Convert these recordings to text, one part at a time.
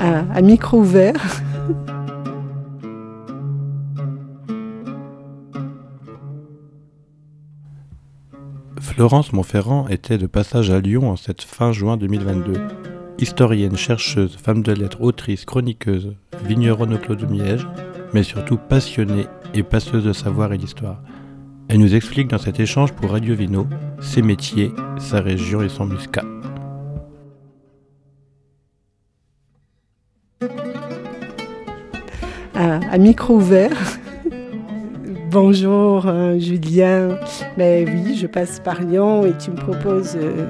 à, micro ouvert. Florence Montferrand était de passage à Lyon en cette fin juin 2022. Historienne, chercheuse, femme de lettres, autrice, chroniqueuse, vigneronne au Clos de Miège, mais surtout passionnée et passeuse de savoir et d'histoire. Elle nous explique dans cet échange pour Radio Vino ses métiers, sa région et son muscat. À, micro ouvert. Bonjour euh, Julien. Ben oui, je passe par Lyon et tu me proposes euh,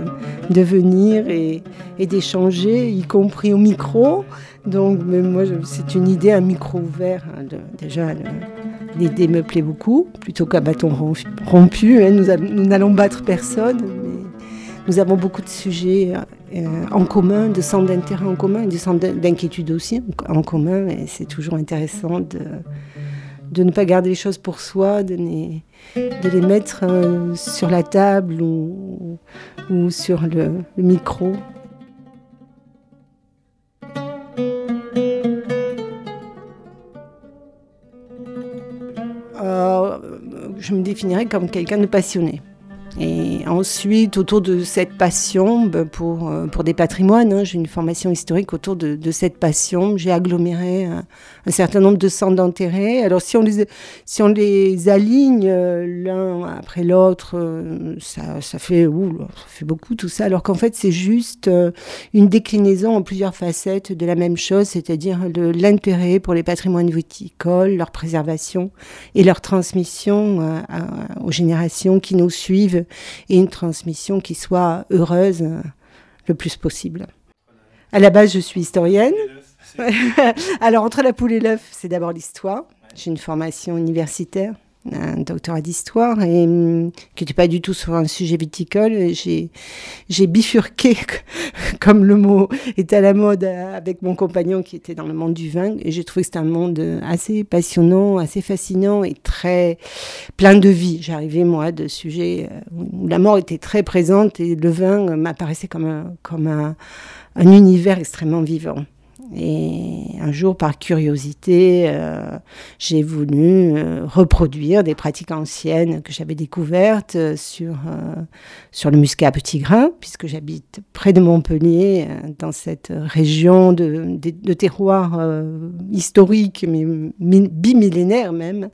de venir et, d'échanger, y compris au micro. Donc moi, c'est une idée, un micro ouvert. Hein, déjà, L'idée me plaît beaucoup, plutôt qu'un bâton rompu. Hein. Nous, n'allons battre personne, mais nous avons beaucoup de sujets euh, en commun, de centres d'intérêt en commun, de centres d'inquiétude aussi en commun. C'est toujours intéressant de, ne pas garder les choses pour soi, de les, mettre euh, sur la table ou, ou sur le micro. je me définirais comme quelqu'un de passionné. Ensuite, autour de cette passion ben, pour, euh, pour des patrimoines, hein, j'ai une formation historique autour de, cette passion. J'ai aggloméré un, certain nombre de centres d'intérêt. Alors, si on les, si on les aligne euh, l'un après l'autre, euh, ça, ça, fait, ça fait beaucoup tout ça. Alors qu'en fait, c'est juste une déclinaison en plusieurs facettes de la même chose, c'est-à-dire l'intérêt pour les patrimoines viticoles, leur préservation et leur transmission aux générations qui nous suivent et une transmission qui soit heureuse le plus possible. À la base, je suis historienne. Alors, entre la poule et l'œuf, c'est d'abord l'histoire. J'ai une formation universitaire un doctorat d'histoire et hum, qui n'était pas du tout sur un sujet viticole. J'ai, bifurqué, comme le mot est à la mode, avec mon compagnon qui était dans le monde du vin. Et j'ai trouvé que c'était un monde assez passionnant, assez fascinant et très plein de vie. J'arrivais, moi, de sujets euh, où la mort était très présente et le vin m'apparaissait comme un univers extrêmement vivant. Et un jour, par curiosité, euh, j'ai voulu euh, reproduire des pratiques anciennes que j'avais découvertes euh, sur, sur le muscat à petit grain, puisque j'habite près de Montpellier, dans cette région de, de, de terroir historique, mais bimillénaire même,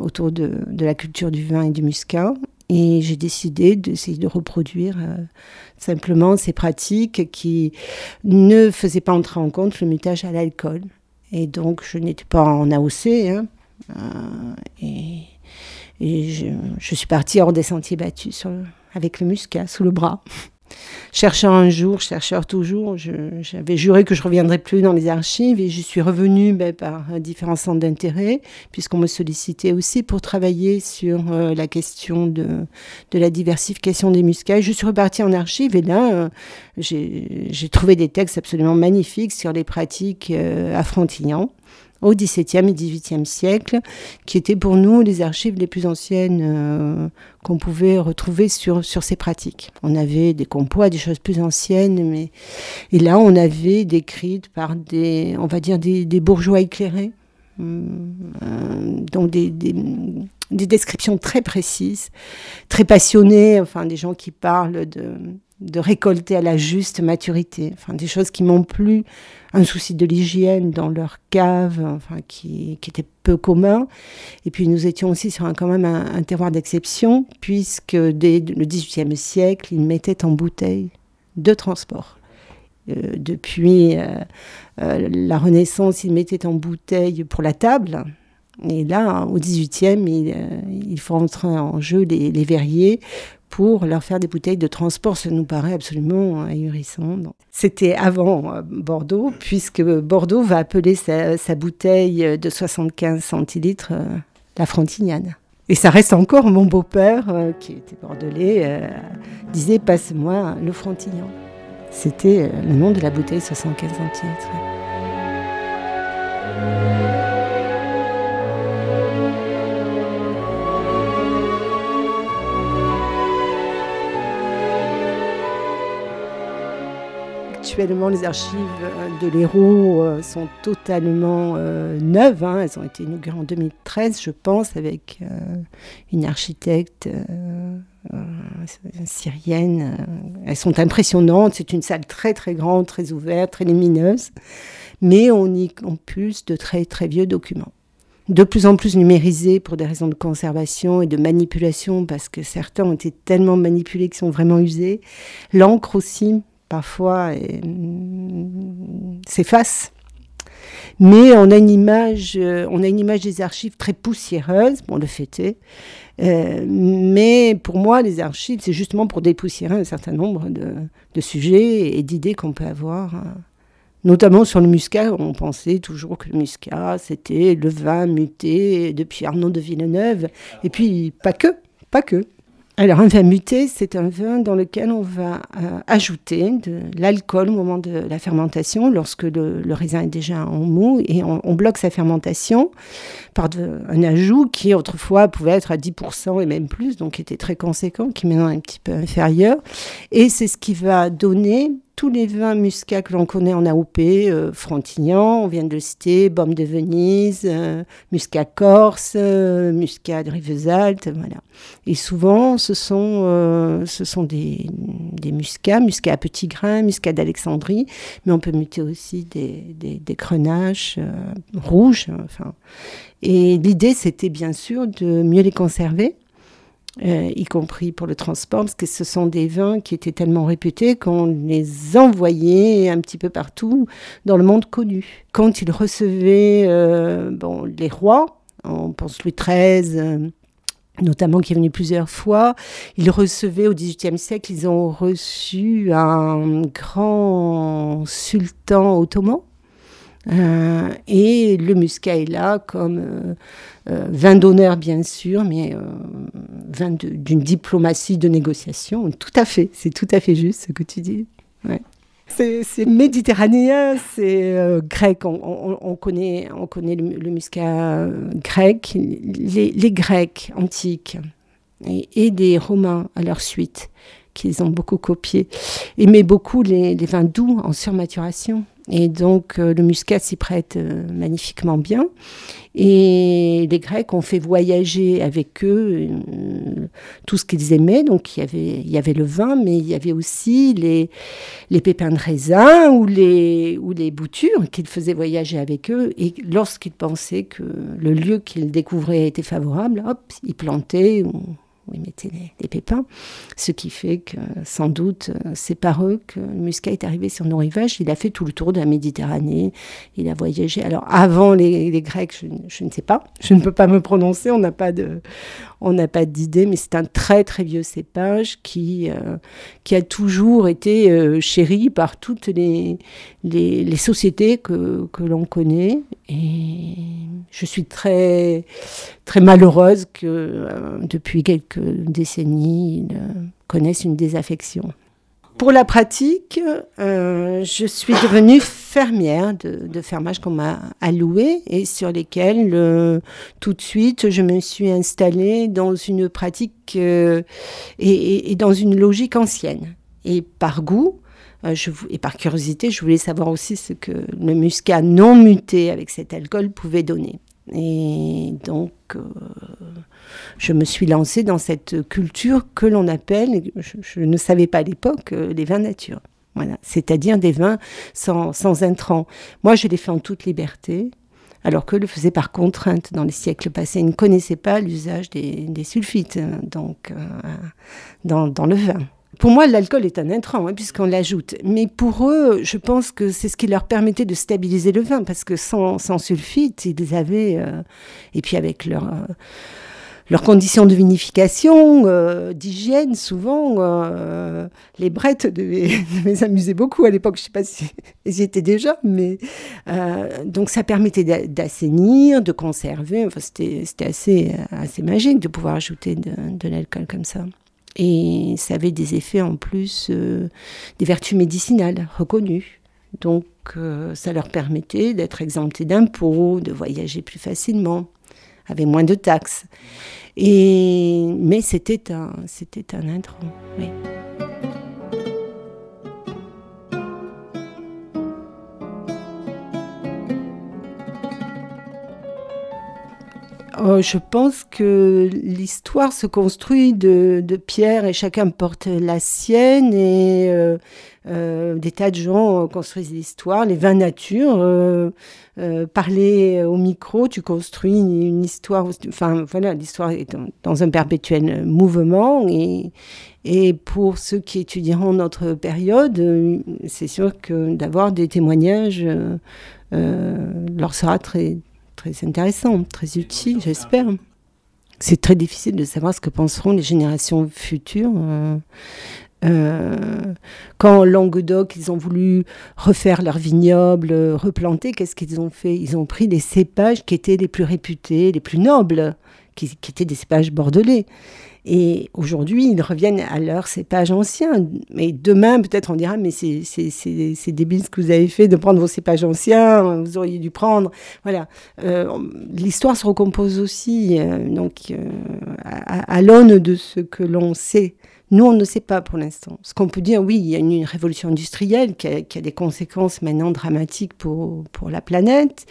autour de, de, la culture du vin et du muscat. Et j'ai décidé d'essayer de reproduire simplement ces pratiques qui ne faisaient pas entrer en compte le mutage à l'alcool. Et donc, je n'étais pas en AOC. Hein, euh, et, je, suis partie hors des sentiers battus avec le muscat sous le bras chercheur un jour, chercheur toujours. J'avais juré que je reviendrais plus dans les archives et je suis revenue ben, par différents centres d'intérêt, puisqu'on me sollicitait aussi pour travailler sur euh, la question de, la diversification des muscats. Je suis repartie en archives et là, euh, j'ai trouvé des textes absolument magnifiques sur les pratiques euh, au XVIIe et XVIIIe siècle, qui étaient pour nous les archives les plus anciennes euh, qu'on pouvait retrouver sur, sur ces pratiques. On avait des compois, des choses plus anciennes, mais et là on avait décrites par des, on va dire des, bourgeois éclairés, euh, donc des, des, descriptions très précises, très passionnées, enfin des gens qui parlent de de récolter à la juste maturité. Enfin, des choses qui m'ont plu, un souci de l'hygiène dans leur cave, enfin, qui, était peu commun. Et puis nous étions aussi sur un, quand même un, terroir d'exception, puisque dès le XVIIIe siècle, ils mettaient en bouteille de transport. Euh, depuis euh, euh, la Renaissance, ils mettaient en bouteille pour la table. Et là, au XVIIIe, il, il faut entrer en jeu les, les verriers pour leur faire des bouteilles de transport. Ça nous paraît absolument ahurissant. C'était avant euh, Bordeaux, puisque Bordeaux va appeler sa, bouteille de 75 centilitres euh, la Frontignane. Et ça reste encore, mon beau-père, euh, qui était bordelais, disait Passe-moi le Frontignan. C'était le nom de la bouteille 75 centilitres. Actuellement, les archives de l'Hérault euh, sont totalement euh, neuves. Hein. Elles ont été inaugurées en 2013, je pense, avec euh, une architecte syrienne. Elles sont impressionnantes. C'est une salle très très grande, très ouverte, très lumineuse. Mais on y compulse de très très vieux documents de plus en plus numérisés pour des raisons de conservation et de manipulation, parce que certains ont été tellement manipulés qu'ils sont vraiment usés. L'encre aussi, parfois, s'efface. Mais on a une image, euh, on a une image des archives très poussiéreuse, bon, le fait est. Euh, mais pour moi, les archives, c'est justement pour dépoussiérer un certain nombre de, de sujets et d'idées qu'on peut avoir. Hein. Notamment sur le muscat, on pensait toujours que le muscat, c'était le vin muté depuis Arnaud de Villeneuve. Et puis, pas que, pas que. Alors, un vin muté, c'est un vin dans lequel on va euh, ajouter de l'alcool au moment de la fermentation, lorsque le, raisin est déjà en mou, et on, bloque sa fermentation par un ajout qui autrefois pouvait être à 10% et même plus, donc était très conséquent, qui est maintenant un petit peu inférieur. Et c'est ce qui va donner tous les vins muscats que l'on connaît en AOP, euh, Frontignan, on vient de le citer, Baume de Venise, euh, Muscat Corse, euh, Muscat de Rivesaltes, voilà. Et souvent, ce sont, euh, ce sont des, des muscats, muscats à petits grains, muscats d'Alexandrie, mais on peut muter aussi des, des, des grenaches rouges. Enfin. Et l'idée, c'était bien sûr de mieux les conserver euh, y compris pour le transport, parce que ce sont des vins qui étaient tellement réputés qu'on les envoyait un petit peu partout dans le monde connu. Quand ils recevaient euh, bon, les rois, on pense Louis XIII, euh, notamment qui est venu plusieurs fois. Ils recevaient au XVIIIe siècle, ils ont reçu un grand sultan ottoman euh, et le muscat est là comme euh, euh, vin d'honneur, bien sûr, mais vin d'une diplomatie de négociation. Tout à fait, c'est tout à fait juste ce que tu dis. C'est méditerranéen, c'est grec. On, connaît, on connaît le, muscat grec. Les, Grecs antiques et, et, des Romains à leur suite, qu'ils ont beaucoup copié, aimaient beaucoup les vins doux en surmaturation. Et donc euh, le muscat s'y prête euh, magnifiquement bien. Et les Grecs ont fait voyager avec eux euh, tout ce qu'ils aimaient. Donc il y, avait, y avait le vin, mais il y avait aussi les, les pépins de raisin ou les, ou les boutures qu'ils faisaient voyager avec eux. Et lorsqu'ils pensaient que le lieu qu'ils découvraient était favorable, hop, ils plantaient où ils mettaient les, pépins. Ce qui fait que, sans doute, c'est par eux que muscat est arrivé sur nos rivages. Il a fait tout le tour de la Méditerranée. Il a voyagé. Alors, avant les, Grecs, je, ne sais pas. Je ne peux pas me prononcer. On n'a pas de, on n'a pas d'idée, mais c'est un très très vieux cépage qui, euh, qui a toujours été euh, chéri par toutes les, les, sociétés que, que l'on connaît. Et je suis très, très malheureuse que euh, depuis quelques décennies, ils connaissent une désaffection. Pour la pratique, euh, je suis devenue fermière de, fermage qu'on m'a alloué et sur lesquels euh, tout de suite je me suis installée dans une pratique et, dans une logique ancienne. Et par goût, je, et par curiosité, je voulais savoir aussi ce que le muscat non muté avec cet alcool pouvait donner. Et donc, euh, je me suis lancée dans cette culture que l'on appelle, je, ne savais pas à l'époque, euh, les vins nature. Voilà, c'est-à-dire des vins sans, sans intrants. Moi, je les fais en toute liberté, alors que le faisait par contrainte dans les siècles passés. Ils ne connaissaient pas l'usage des, sulfites hein, donc, euh, dans, dans le vin. Pour moi, l'alcool est un intrant, hein, puisqu'on l'ajoute. Mais pour eux, je pense que c'est ce qui leur permettait de stabiliser le vin, parce que sans, sulfite, ils avaient, euh, et puis avec euh, leurs conditions de vinification, euh, d'hygiène, souvent, les brettes devaient, s'amuser beaucoup à l'époque. Je ne sais pas si elles y étaient déjà, mais donc ça permettait d'assainir, de conserver. Enfin, c'était assez magique de pouvoir ajouter de l'alcool comme ça. Et ça avait des effets en plus, euh, des vertus médicinales reconnues. Donc euh, ça leur permettait d'être exemptés d'impôts, de voyager plus facilement, avec moins de taxes. Et, mais c'était un, c'était un. Oui. Oh, je pense que l'histoire se construit de, pierres et chacun porte la sienne et euh, euh, des tas de gens construisent l'histoire, les vins nature. Euh, euh, parler au micro, tu construis une, histoire. Enfin voilà, l'histoire est dans, un perpétuel mouvement et pour ceux qui étudieront notre période, c'est sûr que d'avoir des témoignages leur sera très très intéressant, très utile, j'espère. C'est très difficile de savoir ce que penseront les générations futures. Euh, euh, quand Languedoc, ils ont voulu refaire leur vignoble, replanter, qu'est-ce qu'ils ont fait? Ils ont pris les cépages qui étaient les plus réputés, les plus nobles, qui, étaient des cépages bordelais. Et aujourd'hui, ils reviennent à leur cépage ancien. Mais demain, peut-être on dira, mais c'est débile ce que vous avez fait de prendre vos cépages anciens, vous auriez dû prendre. Voilà. Euh, l'histoire se recompose aussi, euh, donc, euh, à, à l'aune de ce que l'on sait nous, on ne sait pas pour l'instant. Ce qu'on peut dire, oui, il y a une, révolution industrielle qui a, des conséquences maintenant dramatiques pour, pour la planète.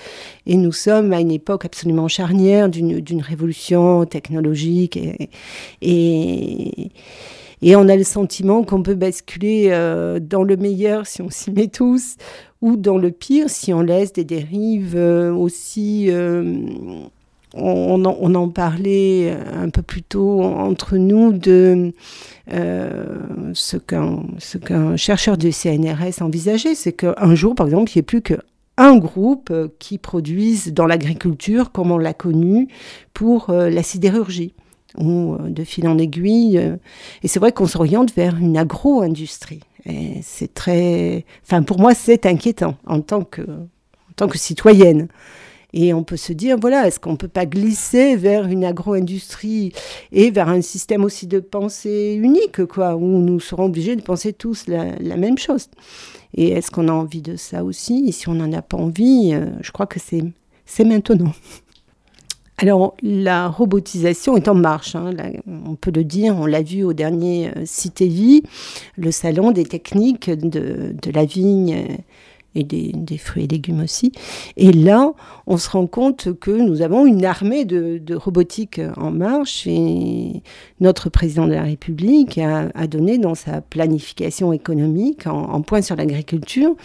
Et nous sommes à une époque absolument charnière d'une révolution technologique. Et, et, et, on a le sentiment qu'on peut basculer euh, dans le meilleur si on s'y met tous, ou dans le pire si on laisse des dérives euh, aussi... Euh, on, en, parlait un peu plus tôt entre nous de euh, ce qu'un chercheur du CNRS envisageait, c'est qu'un jour, par exemple, il n'y ait plus qu'un groupe qui produise dans l'agriculture, comme on l'a connu, pour euh, la sidérurgie ou euh, de fil en aiguille. Et c'est vrai qu'on s'oriente vers une agro-industrie. Et c'est très, enfin pour moi c'est inquiétant en tant que citoyenne. Et on peut se dire, voilà, est-ce qu'on ne peut pas glisser vers une agro-industrie et vers un système aussi de pensée unique, quoi, où nous serons obligés de penser tous la, même chose Et est-ce qu'on a envie de ça aussi? Et si on n'en a pas envie, euh, je crois que c'est maintenant. Alors, la robotisation est en marche, hein, on peut le dire, on l'a vu au dernier euh, Cité Vie, le salon des techniques de, de la vigne et des, fruits et légumes aussi. Et là, on se rend compte que nous avons une armée de, robotique en marche et notre président de la République a, donné dans sa planification économique, en, point sur l'agriculture,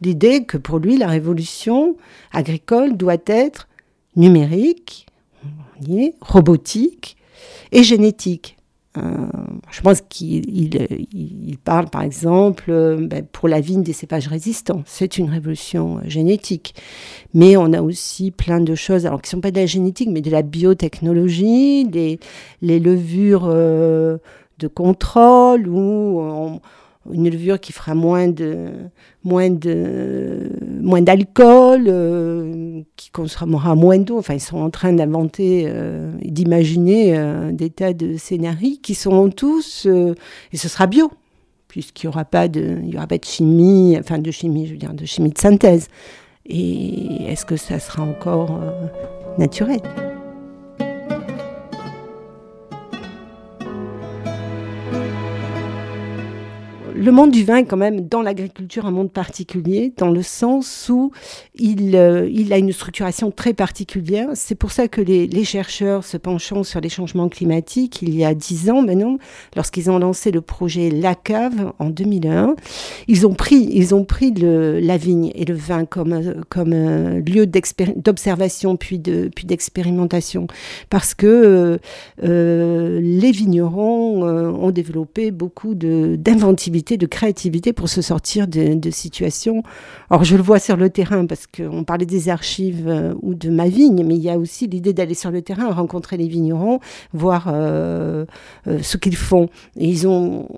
l'idée que pour lui, la révolution agricole doit être numérique, robotique et génétique. Euh, je pense qu'il parle par exemple euh, ben, pour la vigne des cépages résistants. C'est une révolution euh, génétique. Mais on a aussi plein de choses, alors qui ne sont pas de la génétique, mais de la biotechnologie, des, les levures de contrôle, où on, une levure qui fera moins de moins de moins d'alcool, euh, qui consommera moins d'eau. Enfin, ils sont en train d'inventer, euh, d'imaginer euh, des tas de scénarios qui sont tous et ce sera bio, puisqu'il y aura pas de il y aura pas de chimie, enfin de chimie, je veux dire de chimie de synthèse. Et est-ce que ça sera encore naturel? Le monde du vin est quand même dans l'agriculture un monde particulier, dans le sens où il, euh, a une structuration très particulière. C'est pour ça que les, chercheurs se penchant sur les changements climatiques, il y a dix ans maintenant, lorsqu'ils ont lancé le projet La Cave en 2001, ils ont pris, ils ont pris la vigne et le vin comme, comme euh, lieu d'observation puis de puis d'expérimentation, parce que euh, les vignerons ont développé beaucoup d'inventivité de créativité pour se sortir de, situations. Alors je le vois sur le terrain parce qu'on parlait des archives euh, ou de ma vigne, mais il y a aussi l'idée d'aller sur le terrain, rencontrer les vignerons, voir euh, euh, ce qu'ils font. Et ils ont,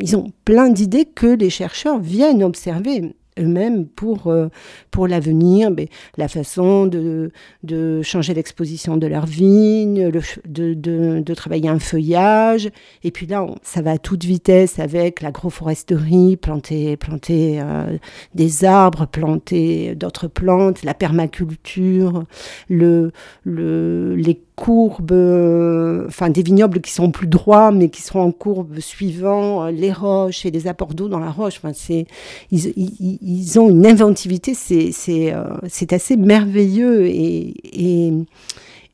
ils ont plein d'idées que les chercheurs viennent observer eux-mêmes pour, euh, pour l'avenir, la façon de, de changer l'exposition de leur vigne, de, de, de, travailler un feuillage. Et puis là, ça va à toute vitesse avec l'agroforesterie, planter, planter euh, des arbres, planter d'autres plantes, la permaculture, le, le, les courbes, euh, enfin des vignobles qui sont plus droits, mais qui seront en courbe suivant les roches et les apports d'eau dans la roche. Enfin, c'est, ils, ont une inventivité, c'est euh, assez merveilleux et, et,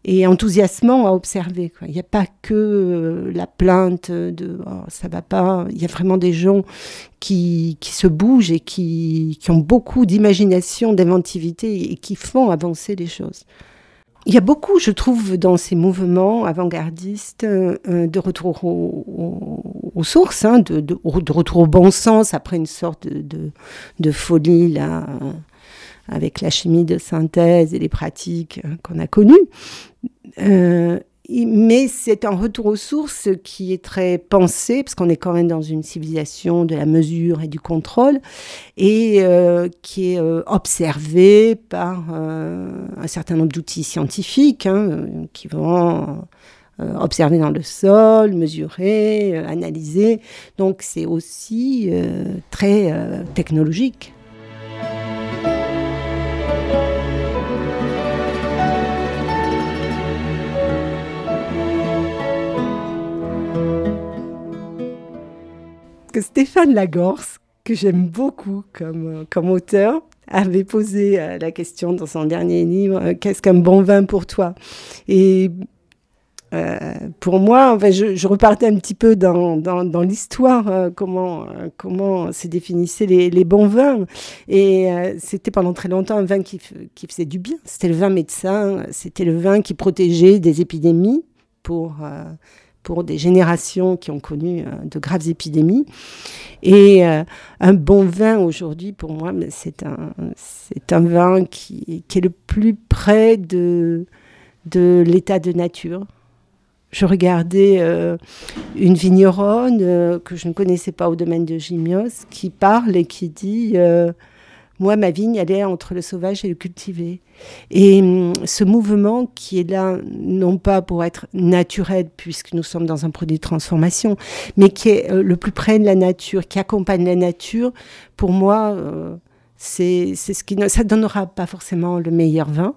et enthousiasmant à observer. Il n'y a pas que euh, la plainte de oh, ça va pas. Il y a vraiment des gens qui, qui se bougent et qui, qui ont beaucoup d'imagination, d'inventivité et qui font avancer les choses. Il y a beaucoup, je trouve, dans ces mouvements avant-gardistes, euh, de retour aux sources, hein, de, retour au bon sens, après une sorte de, folie là, avec la chimie de synthèse et les pratiques euh, qu'on a connues. Euh, mais c'est un retour aux sources qui est très pensé, parce qu'on est quand même dans une civilisation de la mesure et du contrôle, et euh, qui est observé par un certain nombre d'outils scientifiques hein, qui vont observer dans le sol, mesurer, analyser. Donc c'est aussi très technologique. Que Stéphane Lagorce, que j'aime beaucoup comme, euh, comme auteur, avait posé euh, la question dans son dernier livre euh, Qu'est-ce qu'un bon vin pour toi? Et pour moi, enfin, je, repartais un petit peu dans, dans, l'histoire, comment, comment se définissaient les, les bons vins. Et c'était pendant très longtemps un vin qui, qui faisait du bien. C'était le vin médecin, c'était le vin qui protégeait des épidémies pour pour des générations qui ont connu euh, de graves épidémies. Et euh, un bon vin aujourd'hui, pour moi, c'est un, c'est un vin qui, qui, est le plus près de, de l'état de nature. Je regardais euh, une vigneronne que je ne connaissais pas au domaine de Gimios qui parle et qui dit moi, ma vigne, elle est entre le sauvage et le cultivé. Et hum, ce mouvement qui est là, non pas pour être naturel, puisque nous sommes dans un produit de transformation, mais qui est euh, le plus près de la nature, qui accompagne la nature, pour moi, euh, c'est ce qui... Ça ne donnera pas forcément le meilleur vin.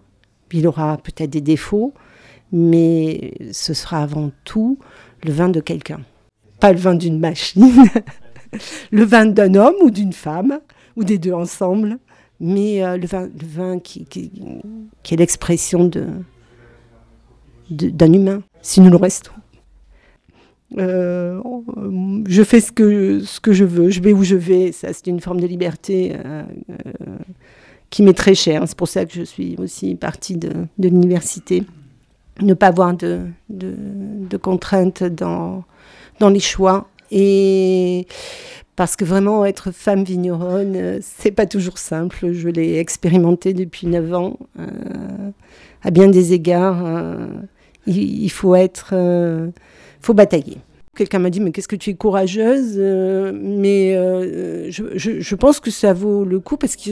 Il aura peut-être des défauts, mais ce sera avant tout le vin de quelqu'un. Pas le vin d'une machine, le vin d'un homme ou d'une femme ou des deux ensemble, mais euh, le vin, qui, est l'expression de, d'un humain, si nous le restons. Euh, je fais ce que, ce que je veux, je vais où je vais, ça c'est une forme de liberté euh, qui m'est très chère. C'est pour ça que je suis aussi partie de, l'université. Ne pas avoir de, de, de contraintes dans, dans les choix. Parce que vraiment être femme vigneronne, euh, c'est pas toujours simple. Je l'ai expérimenté depuis 9 ans. Euh, à bien des égards, euh, il, faut être, faut batailler. Quelqu'un m'a dit mais qu'est-ce que tu es courageuse mais je, pense que ça vaut le coup parce que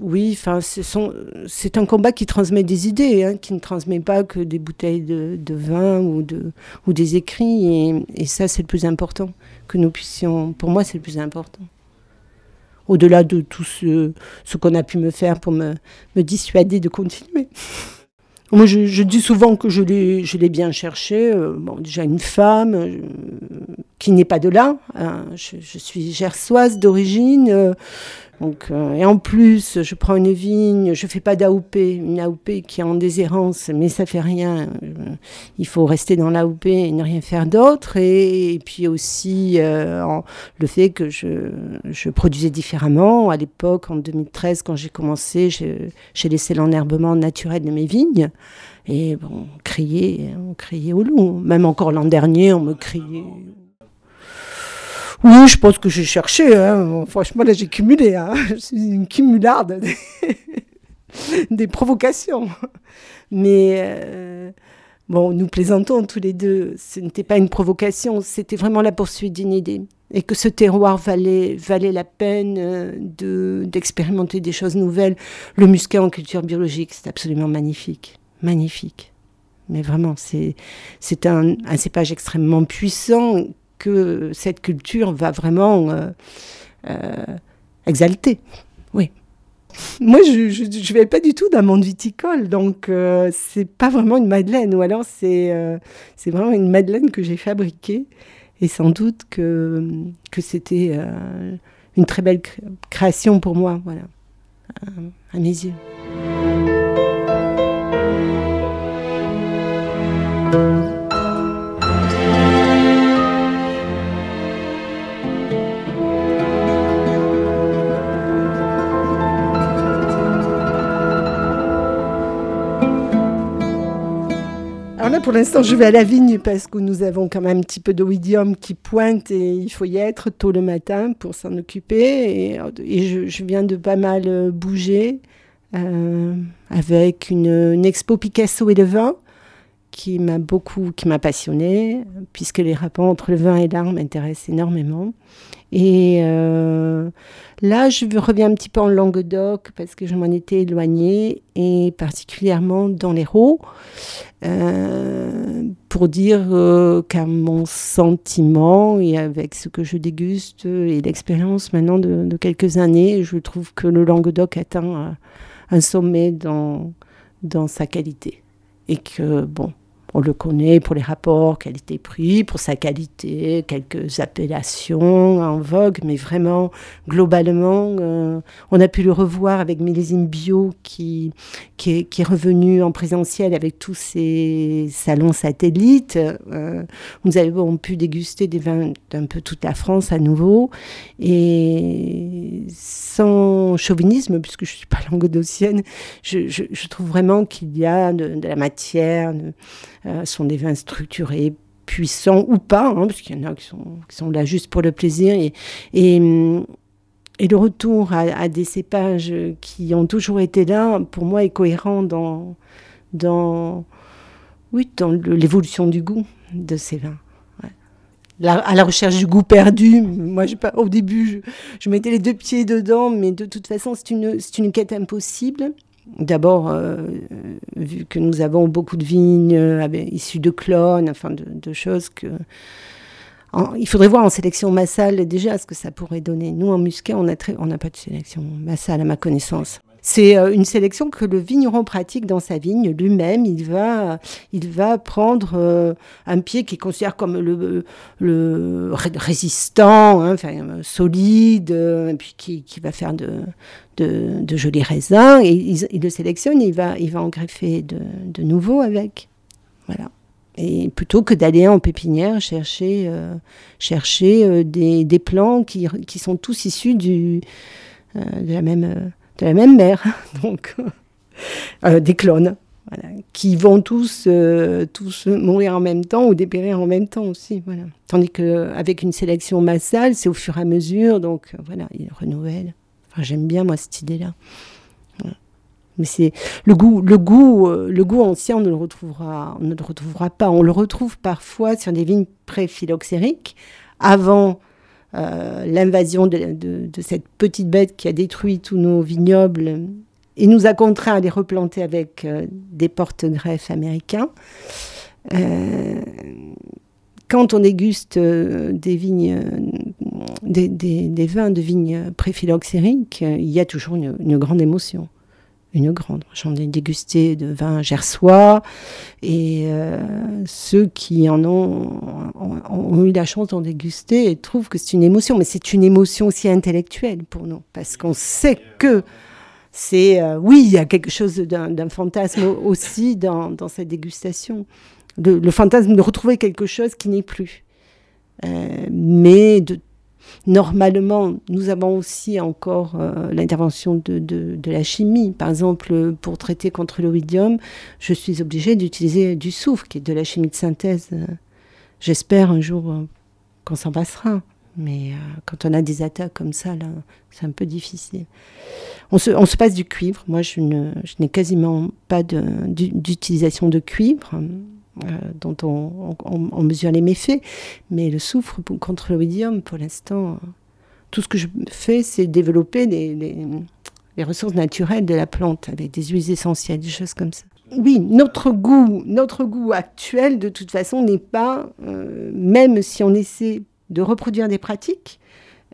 oui enfin c'est un combat qui transmet des idées hein, qui ne transmet pas que des bouteilles de, vin ou de ou des écrits et ça c'est le plus important que nous puissions, pour moi c'est le plus important. Au-delà de tout ce, ce qu'on a pu me faire pour me, me dissuader de continuer. Moi, je, dis souvent que je l'ai bien cherché. Euh, bon, déjà une femme euh, qui n'est pas de là. Hein. Je, suis gersoise d'origine. Euh, donc, euh, et en plus, je prends une vigne, je fais pas d'AOP, une AOP qui est en déshérence, mais ça fait rien. Euh, il faut rester dans l'AOP et ne rien faire d'autre. Et, puis aussi le fait que je, produisais différemment. À l'époque, en 2013, quand j'ai commencé, j'ai laissé l'enherbement naturel de mes vignes. Et bon, on criait, on criait au loup. Même encore l'an dernier, on me criait oui, je pense que j'ai cherché. Hein. Franchement, là, j'ai cumulé. Hein. Je suis une cumularde des, provocations. Mais euh, bon, nous plaisantons tous les deux. Ce n'était pas une provocation, c'était vraiment la poursuite d'une idée. Et que ce terroir valait, la peine euh, de, d'expérimenter des choses nouvelles. Le muscat en culture biologique, c'est absolument magnifique. Magnifique. Mais vraiment, c'est, c'est un, un cépage extrêmement puissant que cette culture va vraiment euh, euh, exalter. Oui. Moi, je ne vais pas du tout d'un monde viticole, donc euh, c'est pas vraiment une madeleine, ou alors c'est c'est vraiment une madeleine que j'ai fabriquée, et sans doute que, que c'était une très belle création pour moi, voilà, à mes yeux. Pour l'instant, je vais à la vigne parce que nous avons quand même un petit peu d'oïdium qui pointe et il faut y être tôt le matin pour s'en occuper. Et, je, viens de pas mal bouger euh, avec une, une, expo Picasso et le vin qui m'a beaucoup, qui m'a passionné, puisque les rapports entre le vin et l'art m'intéressent énormément. Et euh, là, je reviens un petit peu en Languedoc parce que je m'en étais éloignée, et particulièrement dans l'Hérault, euh, pour dire euh, qu'à mon sentiment et avec ce que je déguste et l'expérience maintenant de, de, quelques années, je trouve que le Languedoc atteint un sommet dans, dans sa qualité. Et que, bon, on le connaît pour les rapports qualité-prix, pour sa qualité, quelques appellations en vogue, mais vraiment, globalement, euh, on a pu le revoir avec Millésime Bio qui, est, revenu en présentiel avec tous ses salons satellites. Euh, nous avons pu déguster des vins d'un peu toute la France à nouveau. Et sans chauvinisme, puisque je ne suis pas languedocienne, je, je, trouve vraiment qu'il y a de, la matière. Sont des vins structurés, puissants ou pas, hein, parce qu'il y en a qui sont, là juste pour le plaisir. Et, le retour à, des cépages qui ont toujours été là, pour moi, est cohérent dans, dans, oui, dans l'évolution du goût de ces vins. à la recherche du goût perdu. Moi, pas, au début, je, je, mettais les deux pieds dedans, mais de toute façon, c'est une, une quête impossible. D'abord, euh, vu que nous avons beaucoup de vignes euh, issues de clones, enfin de, choses que. il faudrait voir en sélection massale déjà ce que ça pourrait donner. Nous, en muscat, on n'a pas de sélection massale à ma connaissance. C'est euh, une sélection que le vigneron pratique dans sa vigne lui-même. Il va, il va prendre euh, un pied qu'il considère comme le, résistant, hein, solide, euh, et puis qui, va faire de, jolis raisins. Et il, le sélectionne, il va, il va en greffer de, de nouveaux avec. Voilà. Et plutôt que d'aller en pépinière chercher, chercher des, des plants qui, qui, sont tous issus de la même de la même mère, donc euh, des clones, qui vont tous, euh, tous mourir en même temps ou dépérir en même temps aussi. Voilà. Tandis qu'avec une sélection massale, c'est au fur et à mesure, donc euh, voilà, ils renouvellent. Enfin, J'aime bien, moi, cette idée-là. Mais c'est le goût, le goût, le goût ancien, on ne le retrouvera, on ne le retrouvera pas. On le retrouve parfois sur des vignes pré-phylloxériques, avant euh, l'invasion de, cette petite bête qui a détruit tous nos vignobles et nous a contraints à les replanter avec euh, des porte-greffes américains. Euh, quand on déguste des vignes, des, vins de vignes pré-phylloxériques, il y a toujours une grande émotion une grande. J'en ai dégusté de vins gersois et euh, ceux qui en ont, ont, eu la chance d'en déguster trouvent que c'est une émotion, mais c'est une émotion aussi intellectuelle pour nous parce qu'on sait que c'est euh, oui, il y a quelque chose d'un fantasme aussi dans, dans cette dégustation, le, fantasme de retrouver quelque chose qui n'est plus, euh, mais de Normalement, nous avons aussi encore euh, l'intervention de, de, la chimie. Par exemple, pour traiter contre l'oïdium, je suis obligée d'utiliser du soufre, qui est de la chimie de synthèse. J'espère un jour euh, qu'on s'en passera. Mais euh, quand on a des attaques comme ça, là, c'est un peu difficile. On se, passe du cuivre. Moi, je n'ai quasiment pas d'utilisation de, cuivre. Euh, dont on, mesure les méfaits. Mais le soufre contre l'oïdium, pour l'instant, tout ce que je fais, c'est développer les, ressources naturelles de la plante avec des huiles essentielles, des choses comme ça. Oui, notre goût, notre goût actuel, de toute façon, n'est pas, euh, même si on essaie de reproduire des pratiques,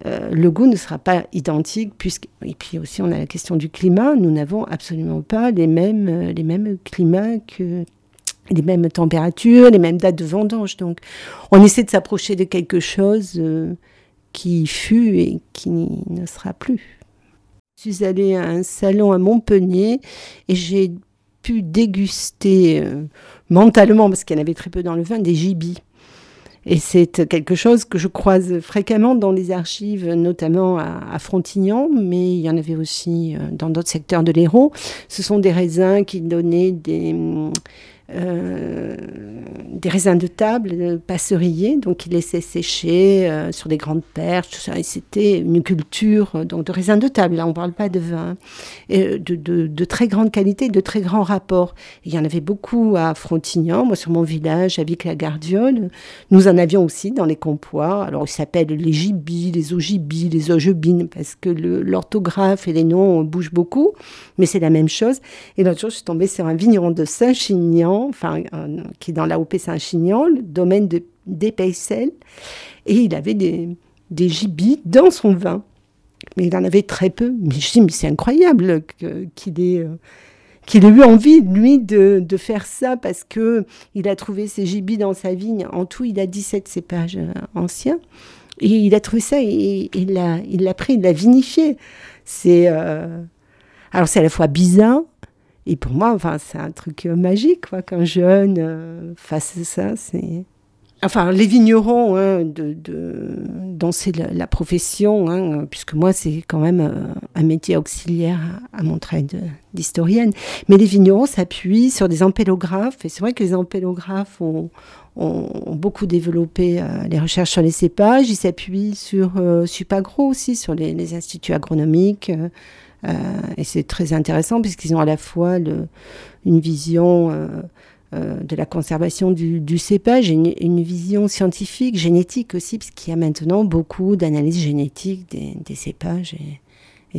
euh, le goût ne sera pas identique, puisque, et puis aussi on a la question du climat, nous n'avons absolument pas les mêmes, les mêmes climats que, les mêmes températures, les mêmes dates de vendange. Donc, on essaie de s'approcher de quelque chose euh, qui fut et qui ne sera plus. Je suis allée à un salon à Montpellier et j'ai pu déguster euh, mentalement, parce qu'il y en avait très peu dans le vin, des gibis. Et c'est quelque chose que je croise fréquemment dans les archives, notamment à, Frontignan, mais il y en avait aussi euh, dans d'autres secteurs de l'Hérault. Ce sont des raisins qui donnaient des, des raisins de table passerillés, donc ils laissaient sécher euh, sur des grandes perches, tout ça. Et c'était une culture euh, donc de raisins de table. Là, on ne parle pas de vin, et de, très grande qualité, de très grands rapports. il y en avait beaucoup à Frontignan, moi sur mon village, à Vic-la-Gardiole. Nous en avions aussi dans les compois. Alors ils s'appellent les gibis, les ogibis, les ogebines, parce que l'orthographe et les noms bougent beaucoup, mais c'est la même chose. Et l'autre jour, je suis tombée sur un vigneron de Saint-Chinian enfin, qui est dans la OP Saint-Chinian, le domaine de, d'Épaissel, et il avait des, des gibis dans son vin. Mais il en avait très peu. Mais je dis, mais c'est incroyable qu'il ait, euh, qu'il ait eu envie, lui, de, faire ça, parce que il a trouvé ses gibis dans sa vigne. En tout, il a 17 cépages euh, anciens. Et il a trouvé ça, et, il l'a il l'a pris, il l'a vinifié. C'est... Euh, alors c'est à la fois bizarre, et pour moi, enfin, c'est un truc euh, magique, quoi, qu'un jeune euh, fasse ça. C'est... Enfin, les vignerons, hein, de, de, dont c'est la, profession, hein, puisque moi, c'est quand même euh, un métier auxiliaire à, mon travail d'historienne. Mais les vignerons s'appuient sur des ampélographes, et c'est vrai que les ampélographes ont, beaucoup développé les recherches sur les cépages. Ils s'appuient sur Supagro aussi, sur les instituts agronomiques. Euh, et c'est très intéressant puisqu'ils ont à la fois une vision euh, euh, de la conservation du, cépage et une, vision scientifique, génétique aussi, puisqu'il y a maintenant beaucoup d'analyses génétiques des, cépages et,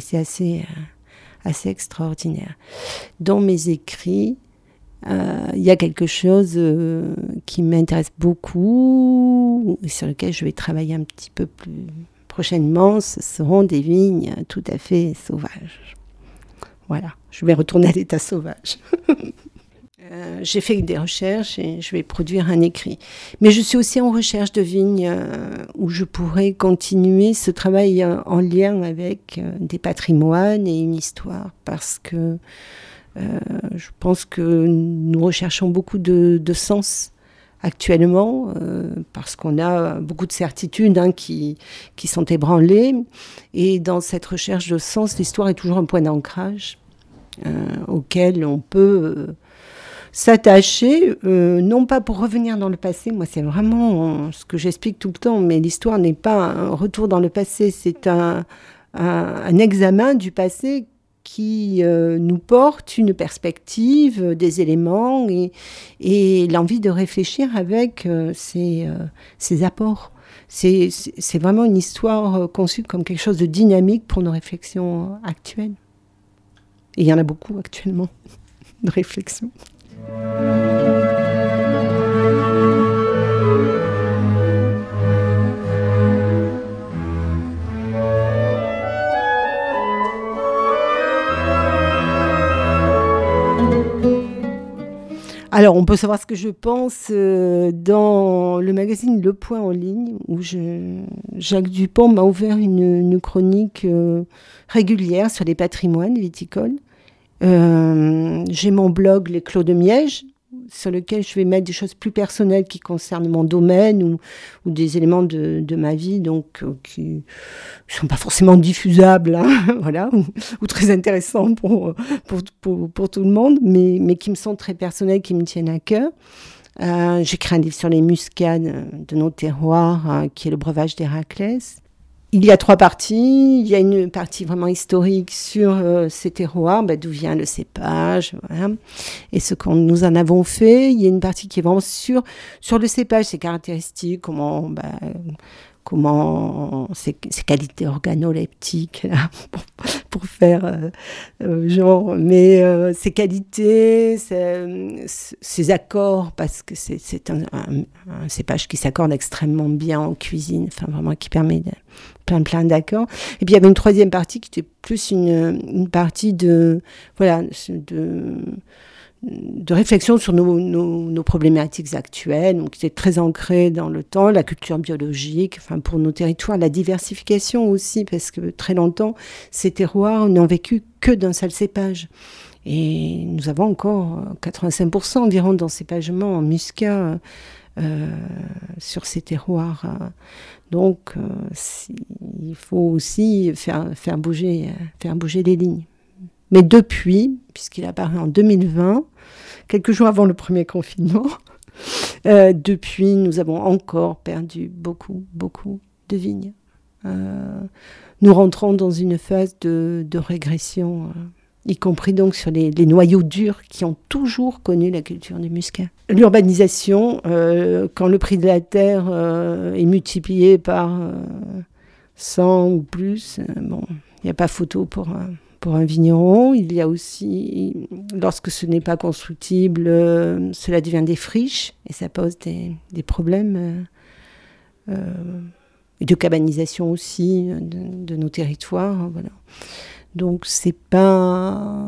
c'est assez, assez extraordinaire. Dans mes écrits, il y a quelque chose qui m'intéresse beaucoup, sur lequel je vais travailler un petit peu plus prochainement, ce seront des vignes tout à fait sauvages. Voilà, je vais retourner à l'état sauvage. Euh, j'ai fait des recherches et je vais produire un écrit. Mais je suis aussi en recherche de vignes euh, où je pourrais continuer ce travail euh, en lien avec des patrimoines et une histoire parce que je pense que nous recherchons beaucoup de sens actuellement, euh, parce qu'on a beaucoup de certitudes hein, qui, qui sont ébranlées. Et dans cette recherche de sens, l'histoire est toujours un point d'ancrage euh, auquel on peut euh, s'attacher, non pas pour revenir dans le passé, moi c'est vraiment ce que j'explique tout le temps, mais l'histoire n'est pas un retour dans le passé, c'est un, un, un examen du passé qui euh, nous porte une perspective, euh, des éléments et, l'envie de réfléchir avec euh, ces, apports. C'est vraiment une histoire conçue comme quelque chose de dynamique pour nos réflexions actuelles. Et il y en a beaucoup actuellement de réflexions. Alors, on peut savoir ce que je pense euh, dans le magazine Le Point en ligne, où Jacques Dupont m'a ouvert une, chronique euh, régulière sur les patrimoines viticoles. Euh, j'ai mon blog Les Clos de Miège, sur lequel je vais mettre des choses plus personnelles qui concernent mon domaine ou, ou des éléments de, de, ma vie donc euh, qui ne sont pas forcément diffusables hein, voilà ou, très intéressants pour pour, pour, tout le monde mais, mais qui me sont très personnels qui me tiennent à cœur. Euh, j'écris un livre sur les muscades de nos terroirs qui est le breuvage d'Héraclès il y a trois parties. Il y a une partie vraiment historique sur euh, ces terroirs, bah, d'où vient le cépage, voilà, et ce que nous en avons fait. Il y a une partie qui est vraiment sur, sur le cépage, ses caractéristiques, comment, bah, comment ses, qualités organoleptiques, là, pour, faire euh, euh, genre, mais ses qualités, ses, accords, parce que c'est un, un, cépage qui s'accorde extrêmement bien en cuisine, enfin vraiment qui permet plein plein d'accords. Et puis il y avait une troisième partie qui était plus une, une partie de voilà de de réflexion sur nos, problématiques actuelles, donc qui était très ancrée dans le temps, la culture biologique, enfin pour nos territoires, la diversification aussi, parce que très longtemps, ces terroirs n'ont vécu que d'un seul cépage. Et nous avons encore 85% environ d'encépagement en muscat euh, sur ces terroirs. Donc, euh, il faut aussi faire, faire, bouger, faire bouger les lignes. Mais depuis, puisqu'il apparaît en 2020, quelques jours avant le premier confinement, euh, depuis, nous avons encore perdu beaucoup, beaucoup de vignes. Euh, nous rentrons dans une phase de, régression, euh, y compris donc sur les, noyaux durs qui ont toujours connu la culture du muscat. L'urbanisation, quand le prix de la terre est multiplié par 100 ou plus, bon, il n'y a pas photo pour pour un vigneron. Il y a aussi, lorsque ce n'est pas constructible, euh, cela devient des friches et ça pose des, problèmes euh, euh, de cabanisation aussi de, nos territoires. Voilà. Donc c'est pas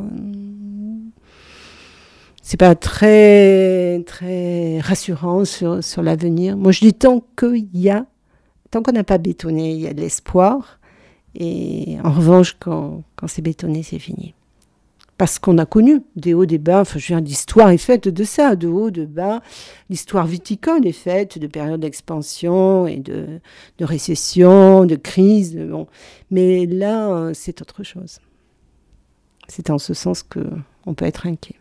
c'est pas très très rassurant sur, sur l'avenir. Moi je dis tant qu'il y a tant qu'on n'a pas bétonné, il y a de l'espoir. Et en revanche, quand, quand c'est bétonné, c'est fini. Parce qu'on a connu des hauts, des bas. Enfin, je veux dire, l'histoire est faite de ça, de hauts, de bas. L'histoire viticole est faite de périodes d'expansion et de, de récession, de crise. Bon. Mais là, c'est autre chose. C'est en ce sens qu'on peut être inquiet.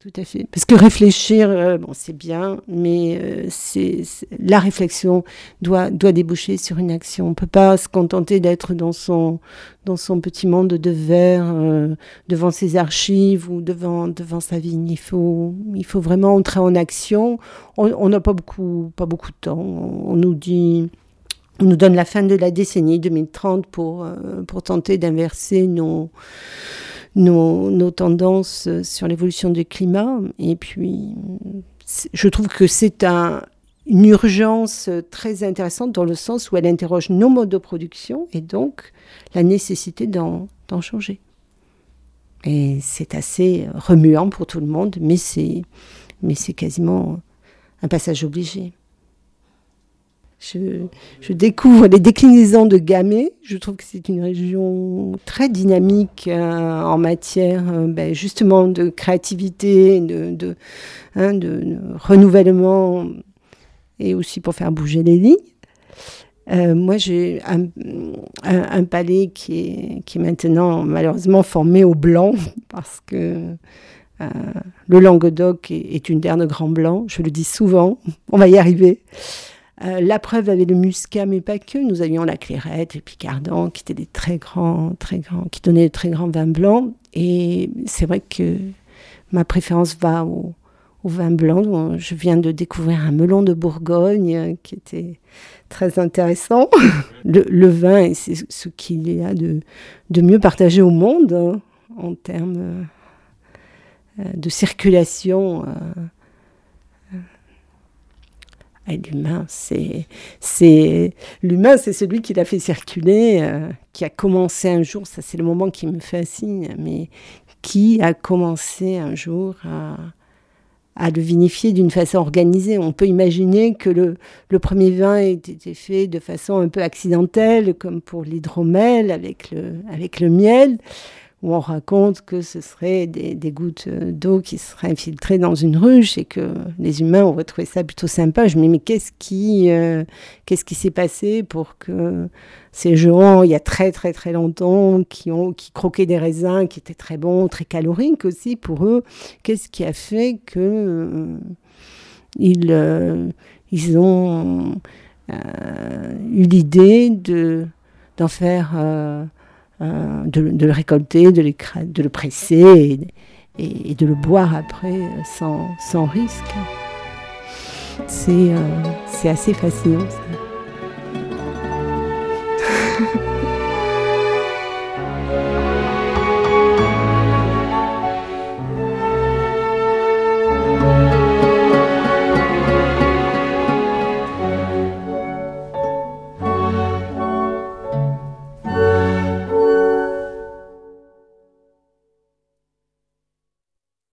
Tout à fait. Parce que réfléchir, euh, bon, c'est bien, mais euh, c'est, la réflexion doit, doit déboucher sur une action. On ne peut pas se contenter d'être dans son, dans son petit monde de verre, euh, devant ses archives ou devant, devant sa vigne. Il faut, il faut vraiment entrer en action. On n'a pas beaucoup, pas beaucoup de temps. On, nous dit, on nous donne la fin de la décennie 2030 pour, pour tenter d'inverser nos nos, tendances sur l'évolution du climat. Et puis, je trouve que c'est une urgence très intéressante dans le sens où elle interroge nos modes de production et donc la nécessité d'en changer. Et c'est assez remuant pour tout le monde, mais c'est quasiment un passage obligé. Je, découvre les déclinaisons de Gamay. Je trouve que c'est une région très dynamique euh, en matière euh, ben, justement de créativité, de, de, hein, renouvellement et aussi pour faire bouger les lignes. Euh, moi, j'ai un, palais qui est, maintenant malheureusement formé au blanc parce que le Languedoc est, est, une terre de grand blanc. Je le dis souvent, on va y arriver. Euh, la preuve avait le muscat, mais pas que. Nous avions la clairette, le picardant, qui étaient des très grands, très grands, qui donnaient de très grands vins blancs. Et c'est vrai que ma préférence va au, vin blanc. Je viens de découvrir un melon de Bourgogne euh, qui était très intéressant. le, vin, c'est ce qu'il y a de, mieux partagé au monde hein, en termes euh, de circulation l'humain, c'est, l'humain, c'est celui qui l'a fait circuler, euh, qui a commencé un jour. Ça, c'est le moment qui me fascine. Mais qui a commencé un jour à, à le vinifier d'une façon organisée. On peut imaginer que le, le, premier vin ait été fait de façon un peu accidentelle, comme pour l'hydromel avec le, avec le miel où on raconte que ce serait des, gouttes d'eau qui seraient infiltrées dans une ruche et que les humains auraient trouvé ça plutôt sympa. Je me mais qu'est-ce qui, euh, qu'est-ce qui s'est passé pour que ces gens, il y a très très très longtemps, qui, ont, qui croquaient des raisins qui étaient très bons, très caloriques aussi pour eux, qu'est-ce qui a fait que euh, euh, ils ont eu l'idée de, d'en faire euh, de, le récolter, de, le presser et, de le boire après sans, risque. C'est euh, assez fascinant ça.